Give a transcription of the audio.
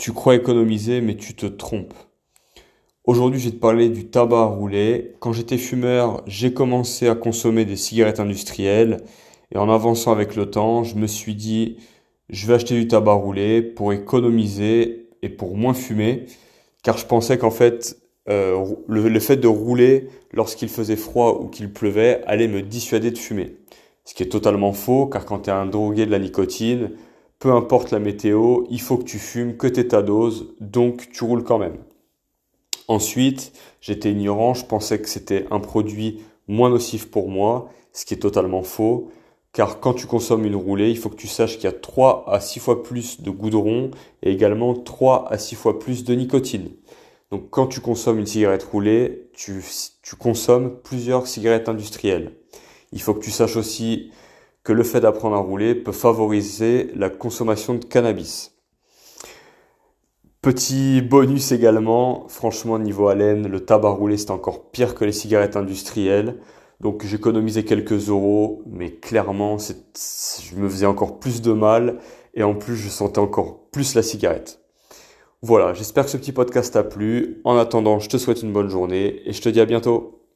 Tu crois économiser, mais tu te trompes. Aujourd'hui, je vais te parler du tabac à rouler. Quand j'étais fumeur, j'ai commencé à consommer des cigarettes industrielles. Et en avançant avec le temps, je me suis dit, je vais acheter du tabac à rouler pour économiser et pour moins fumer. Car je pensais qu'en fait, euh, le, fait de rouler lorsqu'il faisait froid ou qu'il pleuvait allait me dissuader de fumer. Ce qui est totalement faux, car quand tu es un drogué de la nicotine, peu importe la météo, il faut que tu fumes, que tu ta dose, donc tu roules quand même. Ensuite, j'étais ignorant, je pensais que c'était un produit moins nocif pour moi, ce qui est totalement faux, car quand tu consommes une roulée, il faut que tu saches qu'il y a 3 à 6 fois plus de goudron et également 3 à 6 fois plus de nicotine. Donc quand tu consommes une cigarette roulée, tu, tu consommes plusieurs cigarettes industrielles. Il faut que tu saches aussi que le fait d'apprendre à rouler peut favoriser la consommation de cannabis. Petit bonus également, franchement niveau haleine, le tabac roulé c'est encore pire que les cigarettes industrielles. Donc j'économisais quelques euros, mais clairement je me faisais encore plus de mal et en plus je sentais encore plus la cigarette. Voilà, j'espère que ce petit podcast t'a plu. En attendant, je te souhaite une bonne journée et je te dis à bientôt.